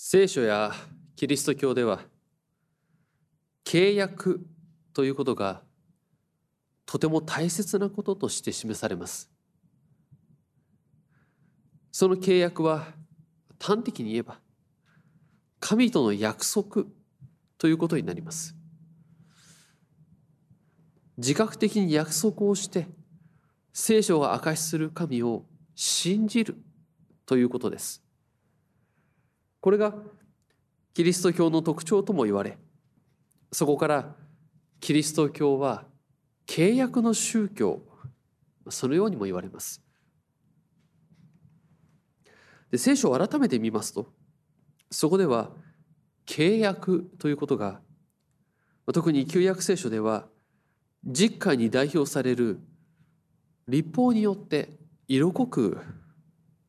聖書やキリスト教では契約ということがとても大切なこととして示されます。その契約は端的に言えば神との約束ということになります。自覚的に約束をして聖書が証しする神を信じるということです。これがキリスト教の特徴とも言われそこからキリスト教は契約の宗教そのようにも言われます。で聖書を改めて見ますとそこでは契約ということが特に旧約聖書では実会に代表される立法によって色濃く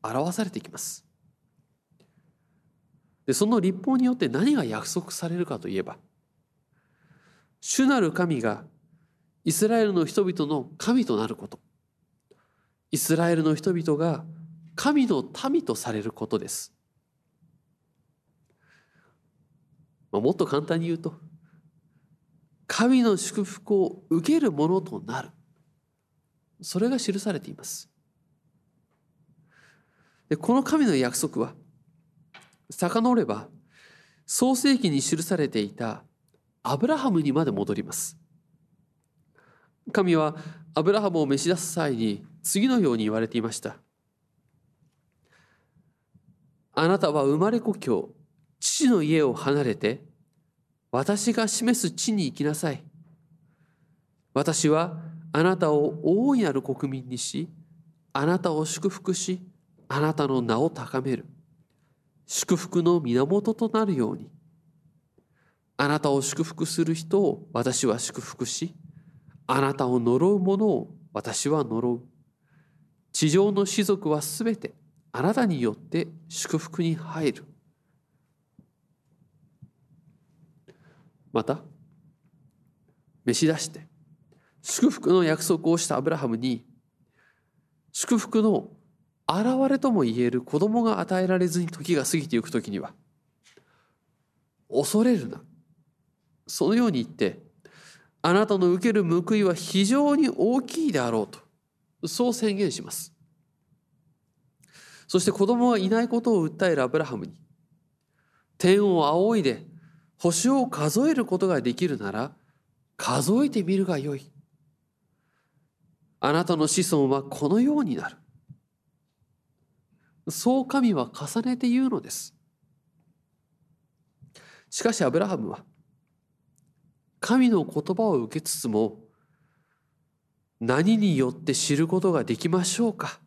表されていきます。でその立法によって何が約束されるかといえば主なる神がイスラエルの人々の神となること。イスラエルの人々が神の民とされることです、まあ、もっと簡単に言うと神の祝福を受けるものとなる。それが記されています。でこの神の約束は遡れば創世記に記されていたアブラハムにまで戻ります。神はアブラハムを召し出す際に次のように言われていましたあなたは生まれ故郷父の家を離れて私が示す地に行きなさい。私はあなたを大いなる国民にしあなたを祝福しあなたの名を高める。祝福の源となるように。あなたを祝福する人を私は祝福しあなたを呪う者を私は呪う。地上の士族はすべてあなたによって祝福に入る。また召し出して祝福の約束をしたアブラハムに祝福の現れとも言える子供が与えられずに時が過ぎていく時には恐れるな。そのように言ってあなたの受ける報いは非常に大きいであろうとそう宣言します。そして子供がいないことを訴えるアブラハムに天を仰いで星を数えることができるなら数えてみるがよい。あなたの子孫はこのようになる。そう神は重ねて言うのです。しかしアブラハムは神の言葉を受けつつも何によって知ることができましょうか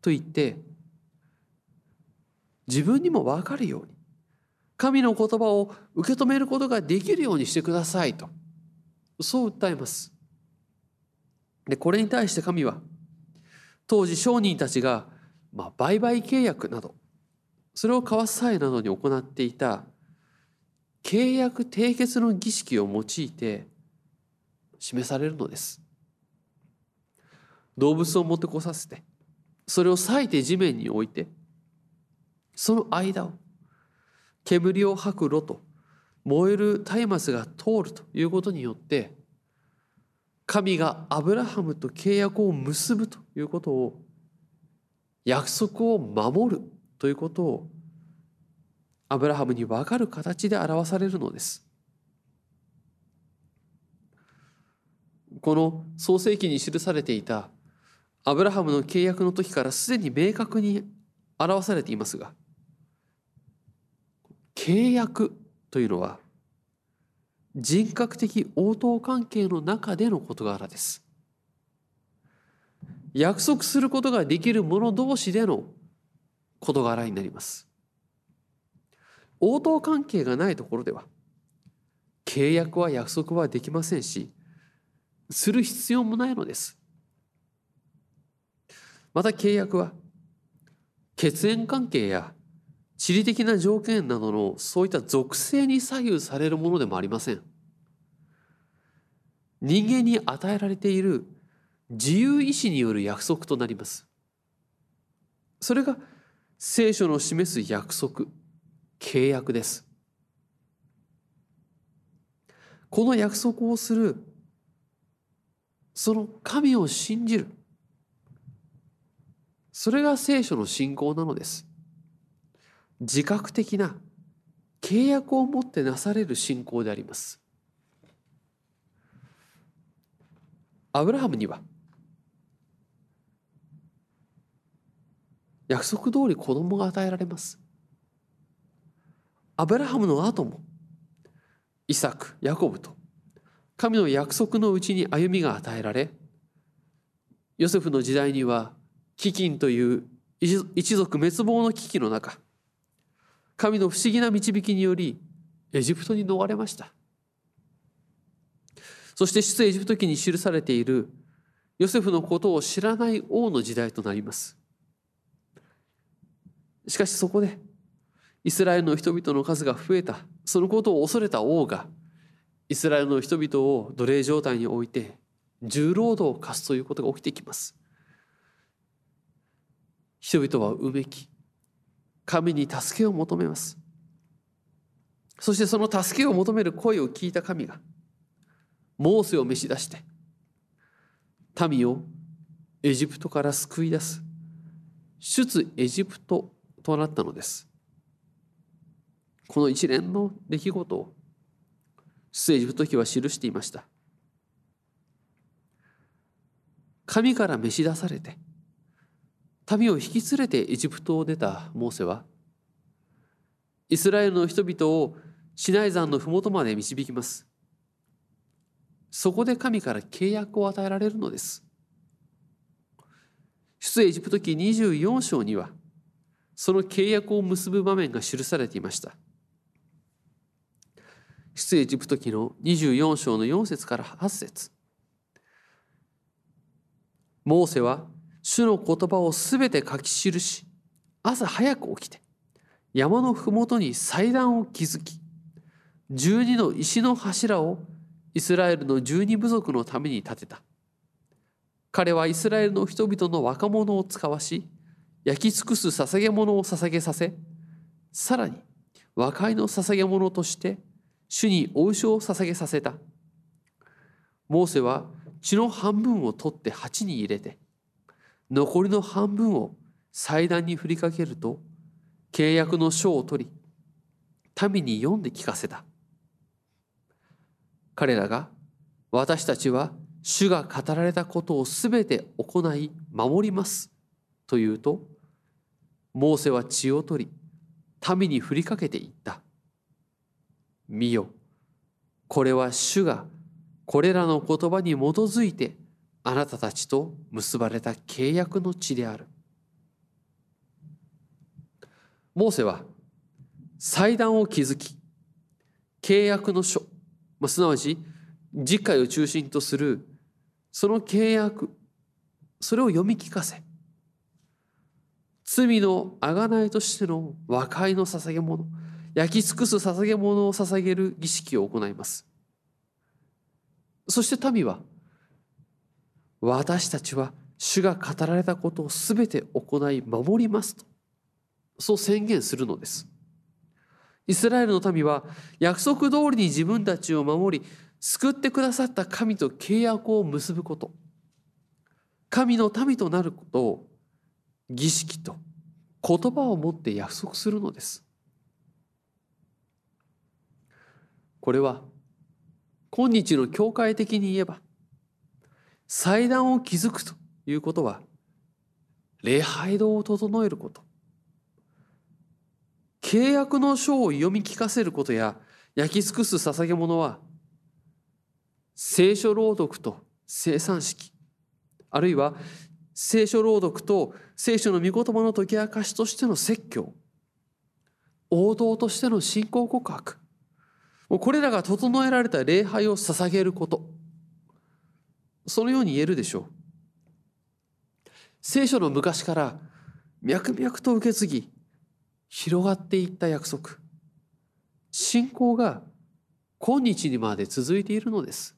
と言って自分にも分かるように神の言葉を受け止めることができるようにしてくださいとそう訴えます。でこれに対して神は当時商人たちがまあ、売買契約などそれを交わす際などに行っていた契約締結の儀式を用いて示されるのです。動物を持ってこさせてそれを裂いて地面に置いてその間を煙を吐く炉と燃える松明が通るということによって神がアブラハムと契約を結ぶということを約束を守るということをアブラハムに分かる形で表されるのです。この創世記に記されていたアブラハムの契約の時からすでに明確に表されていますが契約というのは人格的応答関係の中での事柄です。約束することができる者同士での事柄になります。応答関係がないところでは契約は約束はできませんしする必要もないのです。また契約は血縁関係や地理的な条件などのそういった属性に左右されるものでもありません。人間に与えられている自由意志による約束となります。それが聖書の示す約束、契約です。この約束をするその神を信じる。それが聖書の信仰なのです。自覚的な契約を持ってなされる信仰であります。アブラハムには約束通り子供が与えられます。アブラハムの後もイサクヤコブと神の約束のうちに歩みが与えられヨセフの時代には飢饉という一族滅亡の危機の中神の不思議な導きによりエジプトに逃れました。そして出エジプト記に記されているヨセフのことを知らない王の時代となります。しかしそこでイスラエルの人々の数が増えた。そのことを恐れた王がイスラエルの人々を奴隷状態に置いて重労働を課すということが起きてきます。人々はうめき神に助けを求めます。そしてその助けを求める声を聞いた神がモーセを召し出して民をエジプトから救い出す。出エジプトとなったのです。この一連の出来事を出エジプト記は記していました。神から召し出されて民を引き連れてエジプトを出たモーセはイスラエルの人々をシナイ山の麓まで導きます。そこで神から契約を与えられるのです。出エジプト記24章にはその契約を結ぶ場面が記されていました。出エジプト記の24章の4節から8節。モーセは主の言葉をすべて書き記し朝早く起きて山の麓に祭壇を築き十二の石の柱をイスラエルの十二部族のために建てた。彼はイスラエルの人々の若者を使わし焼き尽くす捧げ物を捧げさせさらに和解の捧げ物として主にお牛を捧げさせた。モーセは血の半分を取って鉢に入れて残りの半分を祭壇に振りかけると契約の書を取り民に読んで聞かせた。彼らが私たちは主が語られたことをすべて行い守ります。と言うとモーセは血を取り民に振りかけていった。見よこれは主がこれらの言葉に基づいてあなたたちと結ばれた契約の地である。モーセは祭壇を築き契約の書まあ、すなわち実会を中心とするその契約それを読み聞かせ罪の贖いとしての和解の捧げ物焼き尽くす捧げ物を捧げる儀式を行います。そして民は私たちは主が語られたことを全て行い守りますとそう宣言するのです。イスラエルの民は約束通りに自分たちを守り救ってくださった神と契約を結ぶこと神の民となることを儀式と言葉を持って約束するのです。これは今日の教会的に言えば祭壇を築くということは礼拝堂を整えること。契約の書を読み聞かせることや焼き尽くす捧げ物は聖書朗読と生産式あるいは聖書朗読と聖書の御言葉の解き明かしとしての説教。王道としての信仰告白。もうこれらが整えられた礼拝を捧げること。そのように言えるでしょう。聖書の昔から脈々と受け継ぎ広がっていった約束。信仰が今日にまで続いているのです。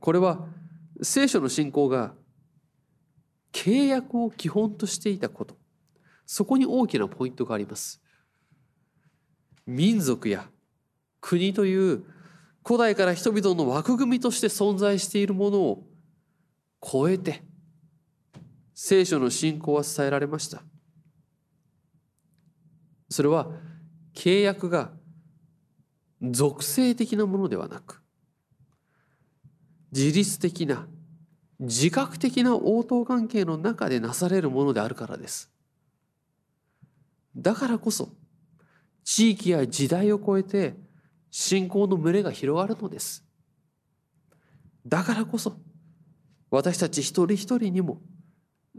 これは聖書の信仰が契約を基本としていたこと。そこに大きなポイントがあります。民族や国という古代から人々の枠組みとして存在しているものを超えて聖書の信仰は伝えられました。それは契約が属性的なものではなく自律的な自覚的な応答関係の中でなされるものであるからです。だからこそ地域や時代を超えて信仰の群れが広がるのです。だからこそ私たち一人一人にも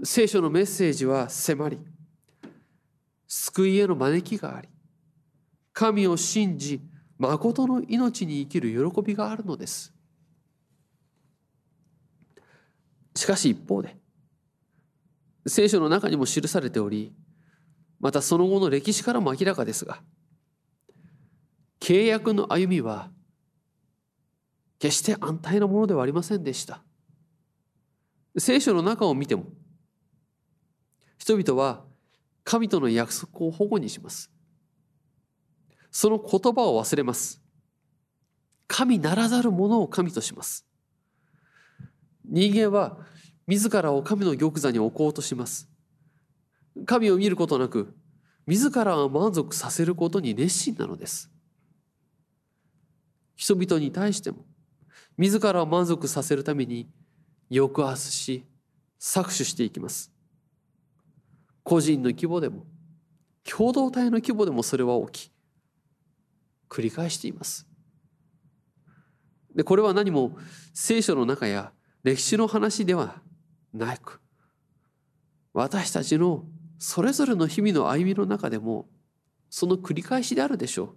聖書のメッセージは迫り救いへの招きがあり神を信じ誠の命に生きる喜びがあるのです。しかし一方で聖書の中にも記されておりまたその後の歴史からも明らかですが契約の歩みは決して安泰なものではありませんでした。聖書の中を見ても人々は神との約束を保護にします。その言葉を忘れます。神ならざるものを神とします。人間は自らを神の玉座に置こうとします。神を見ることなく自らを満足させることに熱心なのです。人々に対しても自らを満足させるために抑圧し搾取していきます。個人の規模でも共同体の規模でもそれは起き繰り返しています。でこれは何も聖書の中や歴史の話ではなく私たちのそれぞれの日々の歩みの中でもその繰り返しであるでしょ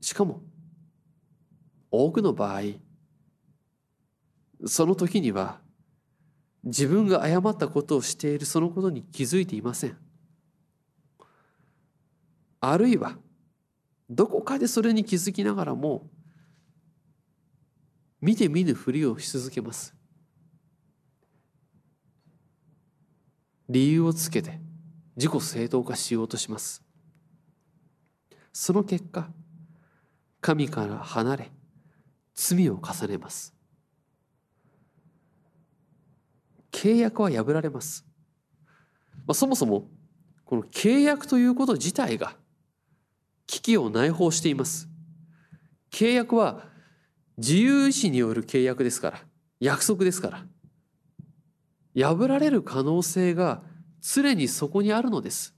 う。しかも多くの場合その時には自分が誤ったことをしているそのことに気づいていません。あるいはどこかでそれに気づきながらも見て見ぬふりをし続けます。理由をつけて自己正当化しようとします。その結果神から離れ罪を重ねます。契約は破られます、まあ、そもそもこの契約ということ自体が危機を内包しています。契約は自由意志による契約ですから約束ですから破られる可能性が常にそこにあるのです。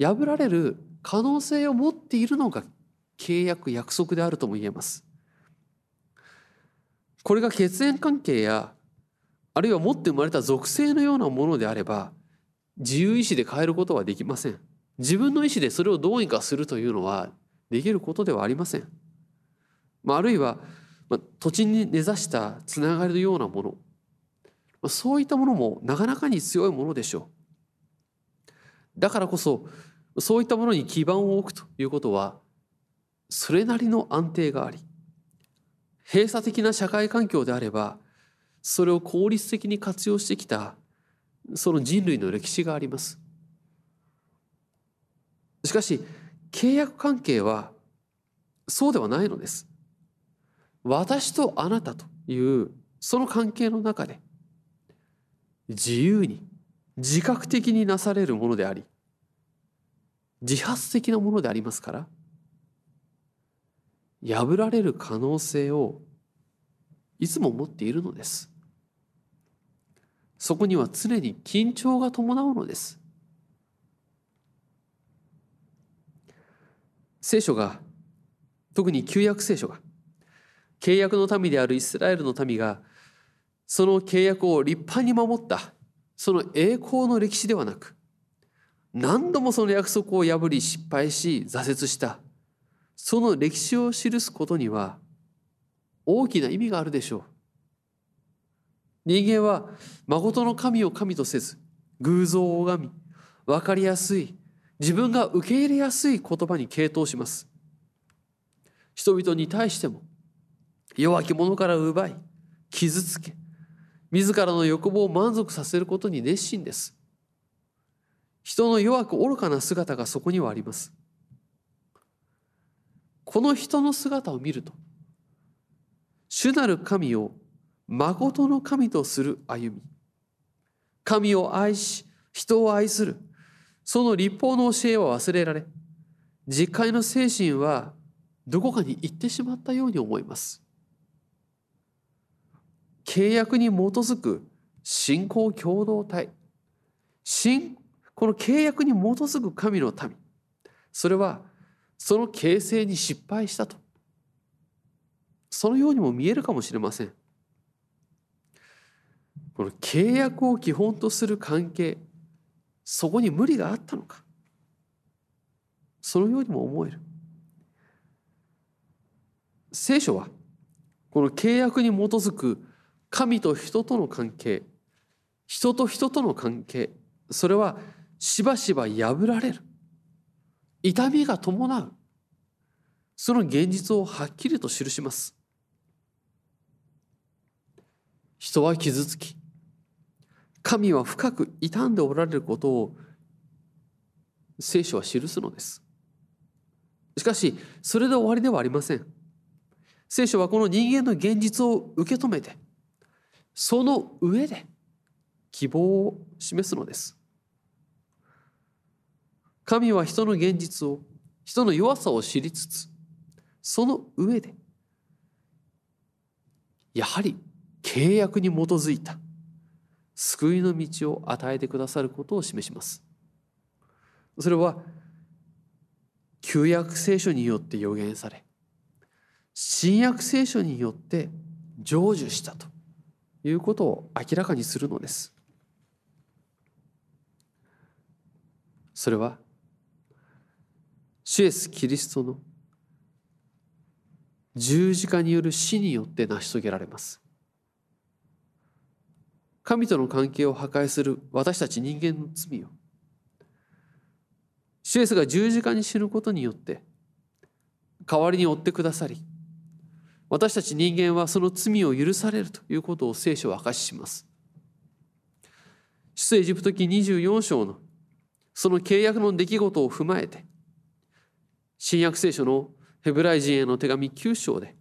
破られる可能性を持っているのが契約約束であるとも言えます。これが血縁関係やあるいは持って生まれた属性のようなものであれば自由意志で変えることはできません。自分の意志でそれをどうにかするというのはできることではありません。まあ、あるいは、まあ、土地に根ざしたつながりのようなもの、まあ、そういったものもなかなかに強いものでしょう。だからこそそういったものに基盤を置くということはそれなりの安定があり閉鎖的な社会環境であればそれを効率的に活用してきたその人類の歴史があります。しかし契約関係はそうではないのです。私とあなたというその関係の中で自由に自覚的になされるものであり自発的なものでありますから破られる可能性をいつも持っているのです。そこには常に緊張が伴うのです。聖書が特に旧約聖書が契約の民であるイスラエルの民がその契約を立派に守ったその栄光の歴史ではなく何度もその約束を破り失敗し挫折したその歴史を記すことには大きな意味があるでしょう。人間は誠の神を神とせず偶像を拝み分かりやすい自分が受け入れやすい言葉に傾倒します。人々に対しても弱き者から奪い傷つけ自らの欲望を満足させることに熱心です。人の弱く愚かな姿がそこにはあります。この人の姿を見ると主なる神を誠の神とする歩み神を愛し人を愛するその立法の教えは忘れられ実会の精神はどこかに行ってしまったように思います。契約に基づく信仰共同体。信この契約に基づく神の民。それはその形成に失敗したと。そのようにも見えるかもしれません。この契約を基本とする関係そこに無理があったのか。そのようにも思える。聖書はこの契約に基づく神と人との関係。人と人との関係。それはしばしば破られる。痛みが伴う。その現実をはっきりと記します。人は傷つき神は深く傷んでおられることを聖書は記すのです。しかしそれで終わりではありません。聖書はこの人間の現実を受け止めてその上で希望を示すのです。神は人の現実を人の弱さを知りつつその上でやはり契約に基づいた救いの道を与えてくださることを示します。それは旧約聖書によって予言され新約聖書によって成就したと。いうことを明らかにするのです。それは主イエス・キリストの十字架による死によって成し遂げられます。神との関係を破壊する私たち人間の罪を主イエスが十字架に死ぬことによって代わりに追ってくださり私たち人間はその罪を許されるということを聖書は明かしします。出エジプト記24章のその契約の出来事を踏まえて新約聖書のヘブライ人への手紙9章で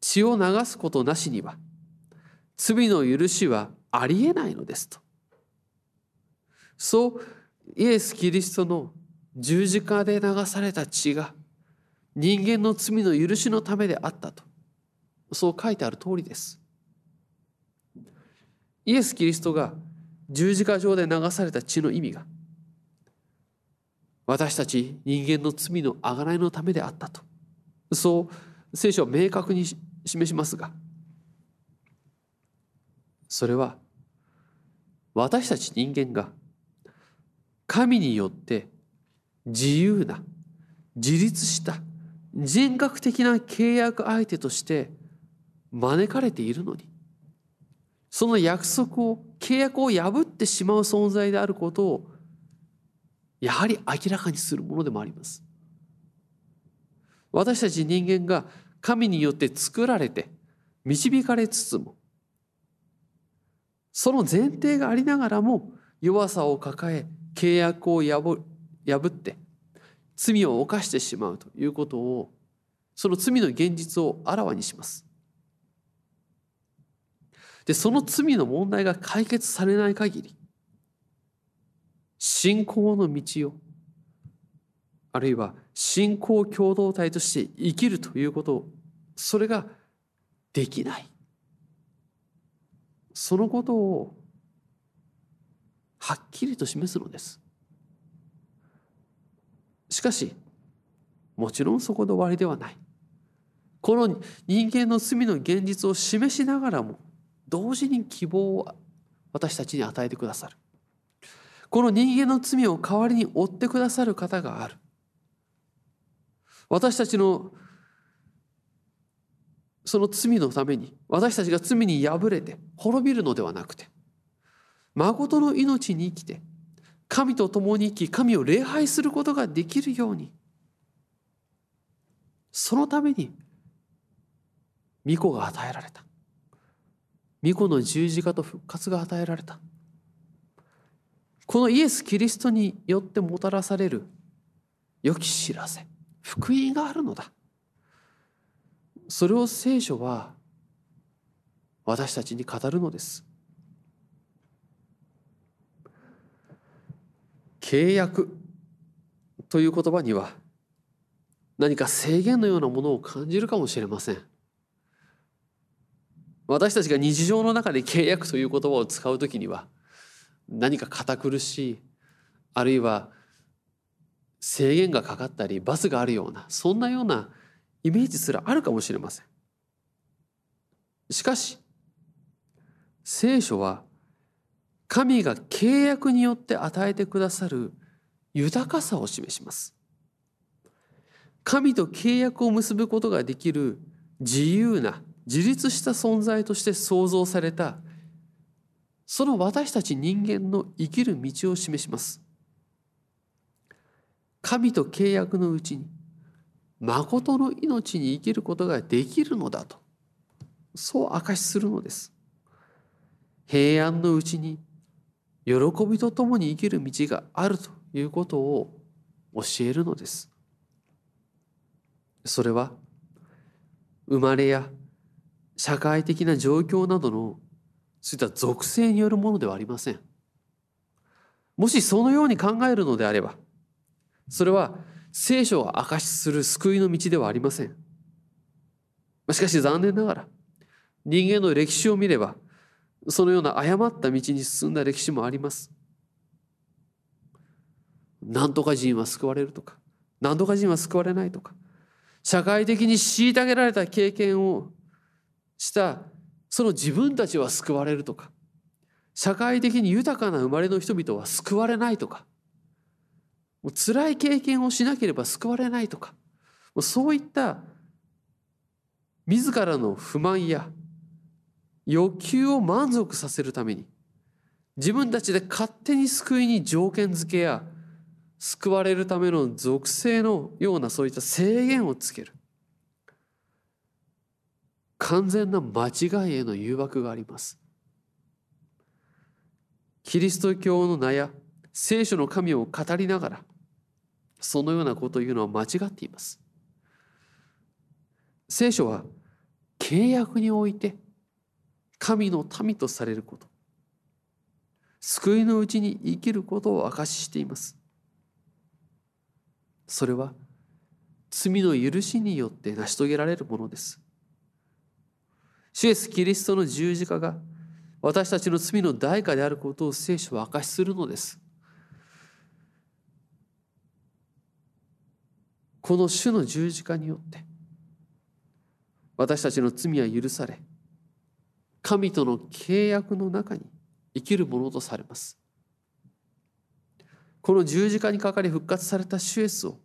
血を流すことなしには罪の許しはありえないのですと。そうイエス・キリストの十字架で流された血が人間の罪の許しのためであったと。そう書いてある通りです。イエス・キリストが十字架上で流された血の意味が私たち人間の罪のあがないのためであったと。そう聖書は明確に示しますがそれは私たち人間が神によって自由な自立した人格的な契約相手として招かれているのにその約束を契約を破ってしまう存在であることをやはり明らかにするものでもあります。私たち人間が神によって作られて導かれつつもその前提がありながらも弱さを抱え契約を破って罪を犯してしまうということをその罪の現実をあらわにします。でその罪の問題が解決されない限り信仰の道をあるいは信仰共同体として生きるということをそれができないそのことをはっきりと示すのですしかしもちろんそこで終わりではない。この人間の罪の現実を示しながらも同時に希望を私たちに与えてくださる。この人間の罪を代わりに負ってくださる方がある。私たちのその罪のために私たちが罪に敗れて滅びるのではなくて誠の命に生きて神と共に生き神を礼拝することができるようにそのために御子が与えられた。御子の十字架と復活が与えられた。このイエス・キリストによってもたらされる良き知らせ福音があるのだ。それを聖書は私たちに語るのです。契約という言葉には何か制限のようなものを感じるかもしれません。私たちが日常の中で契約という言葉を使う時には何か堅苦しいあるいは制限がかかったりバスがあるようなそんなようなイメージすらあるかもしれません。しかし聖書は神が契約によって与えてくださる豊かさを示します。神と契約を結ぶことができる自由な自立した存在として創造されたその私たち人間の生きる道を示します。神と契約のうちに誠の命に生きることができるのだとそう証しするのです。平安のうちに喜びとともに生きる道があるということを教えるのです。それは生まれや社会的な状況などのそういった属性によるものではありません。もしそのように考えるのであればそれは聖書を証しする救いの道ではありません。しかし残念ながら人間の歴史を見ればそのような誤った道に進んだ歴史もあります。何とか人は救われるとか何とか人は救われないとか社会的に虐げられた経験をしたその自分たちは救われるとか社会的に豊かな生まれの人々は救われないとかもう辛い経験をしなければ救われないとかそういった自らの不満や欲求を満足させるために自分たちで勝手に救いに条件付けや救われるための属性のようなそういった制限をつける。完全な間違いへの誘惑があります。キリスト教の名や聖書の神を語りながらそのようなことを言うのは間違っています。聖書は契約において神の民とされること。救いのうちに生きることを証ししています。それは罪の許しによって成し遂げられるものです。主イエス・キリストの十字架が私たちの罪の代価であることを聖書は明かしするのです。この主の十字架によって私たちの罪は許され神との契約の中に生きるものとされます。この十字架にかかり復活された主イエスを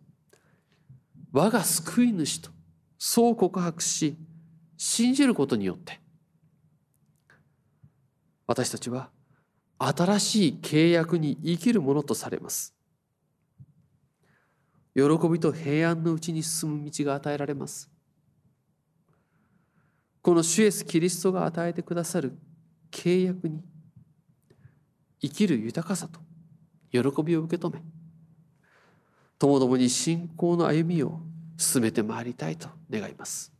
我が救い主とそう告白し信じることによって私たちは新しい契約に生きるものとされます喜びと平安のうちに進む道が与えられますこの主イエスキリストが与えてくださる契約に生きる豊かさと喜びを受け止めともどもに信仰の歩みを進めてまいりたいと願います。